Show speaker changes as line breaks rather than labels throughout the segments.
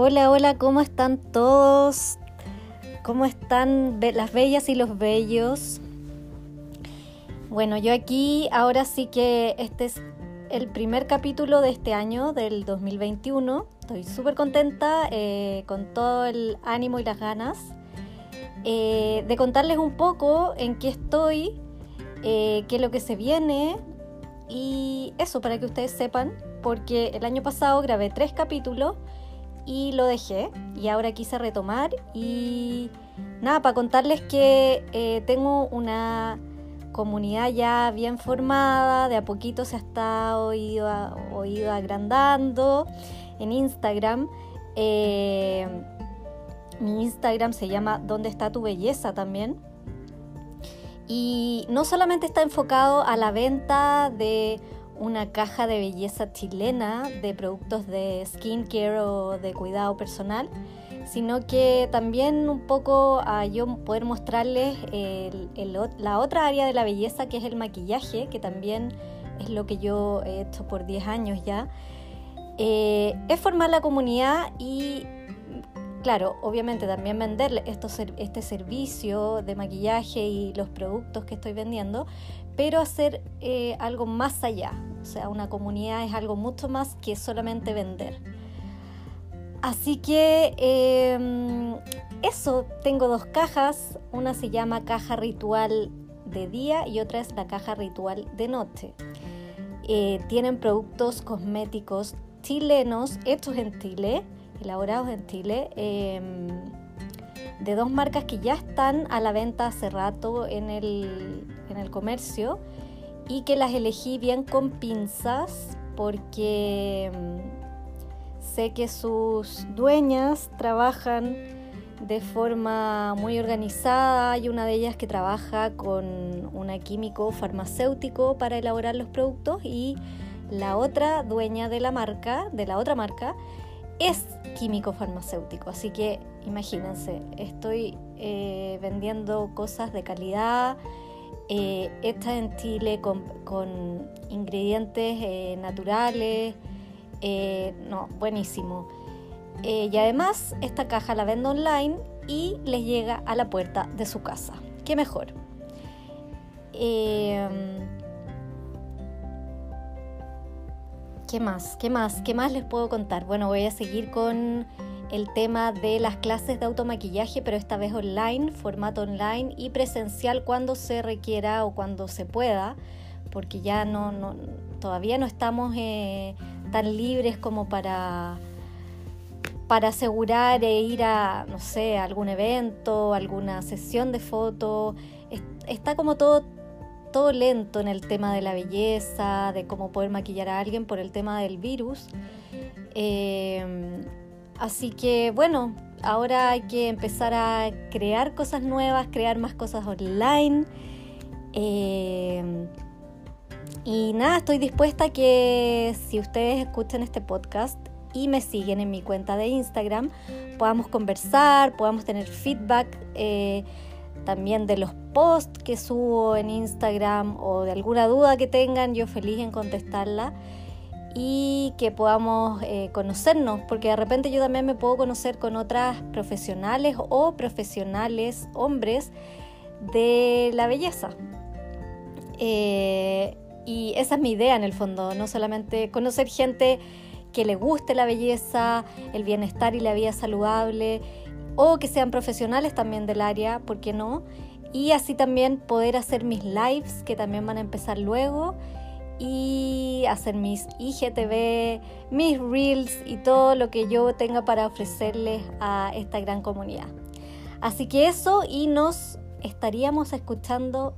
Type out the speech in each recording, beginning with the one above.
Hola, hola, ¿cómo están todos? ¿Cómo están las bellas y los bellos? Bueno, yo aquí ahora sí que este es el primer capítulo de este año, del 2021. Estoy súper contenta, eh, con todo el ánimo y las ganas eh, de contarles un poco en qué estoy, eh, qué es lo que se viene y eso para que ustedes sepan, porque el año pasado grabé tres capítulos y lo dejé y ahora quise retomar y nada, para contarles que tengo una comunidad ya bien formada, de a poquito se ha estado ido, agrandando en Instagram. Eh, mi Instagram se llama ¿Dónde está tu belleza? también. Y no solamente está enfocado a la venta de una caja de belleza chilena de productos de skincare o de cuidado personal, sino que también un poco a yo poder mostrarles la otra área de la belleza que es el maquillaje, que también es lo que yo he hecho por 10 años ya. Eh, es formar la comunidad y, claro, obviamente también vender este servicio de maquillaje y los productos que estoy vendiendo, pero hacer eh, algo más allá. O sea, una comunidad es algo mucho más que solamente vender. Así que em, eso, tengo dos cajas, una se llama caja ritual de día y otra es la caja ritual de noche. Eh, tienen productos cosméticos chilenos hechos en Chile, elaborados en Chile, em, de dos marcas que ya están a la venta hace rato en el, en el comercio y que las elegí bien con pinzas porque em, Sé que sus dueñas trabajan de forma muy organizada. Hay una de ellas que trabaja con un químico farmacéutico para elaborar los productos y la otra dueña de la marca, de la otra marca, es químico farmacéutico. Así que imagínense, estoy eh, vendiendo cosas de calidad, eh, en Chile con, ingredientes eh, naturales. Eh, no, buenísimo. Eh, y además esta caja la vendo online y les llega a la puerta de su casa. ¿Qué mejor? ¿Qué más? ¿Qué más? ¿Qué más les puedo contar? Bueno, voy a seguir con el tema de las clases de automaquillaje, pero esta vez online, formato online y presencial cuando se requiera o cuando se pueda, porque ya no, no todavía no estamos eh, tan libres como para, para asegurar e ir a, no sé, algún evento, alguna sesión de fotos. Está como todo, todo lento en el tema de la belleza, de cómo poder maquillar a alguien por el tema del virus. Em, así que bueno, ahora hay que empezar a crear cosas nuevas, crear más cosas online. Em, y nada, estoy dispuesta a que si ustedes escuchan este podcast y me siguen en mi cuenta de Instagram, podamos conversar, podamos tener feedback eh, también de los posts que subo en Instagram o de alguna duda que tengan, yo feliz en contestarla y que podamos eh, conocernos, porque de repente yo también me puedo conocer con otras profesionales o profesionales hombres de la belleza. Eh, y esa es mi idea en el fondo, no solamente conocer gente que le guste la belleza, el bienestar y la vida saludable, o que sean profesionales también del área, ¿por qué no? Y así también poder hacer mis lives, que también van a empezar luego, y hacer mis IGTV, mis reels y todo lo que yo tenga para ofrecerles a esta gran comunidad. Así que eso y nos estaríamos escuchando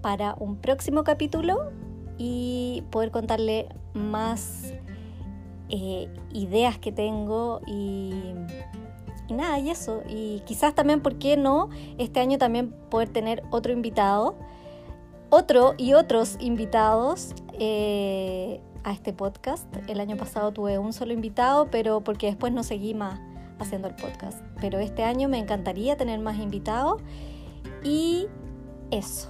para un próximo capítulo y poder contarle más eh, ideas que tengo y, nada, y eso. Y quizás también, ¿por qué no? Este año también poder tener otro invitado, otro y otros invitados eh, a este podcast. El año pasado tuve un solo invitado, pero porque después no seguí más haciendo el podcast. Pero este año me encantaría tener más invitados y eso.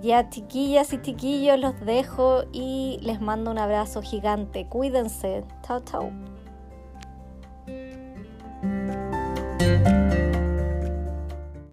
Ya chiquillas y chiquillos los dejo y les mando un abrazo gigante. Cuídense. Chao, chao. Chao.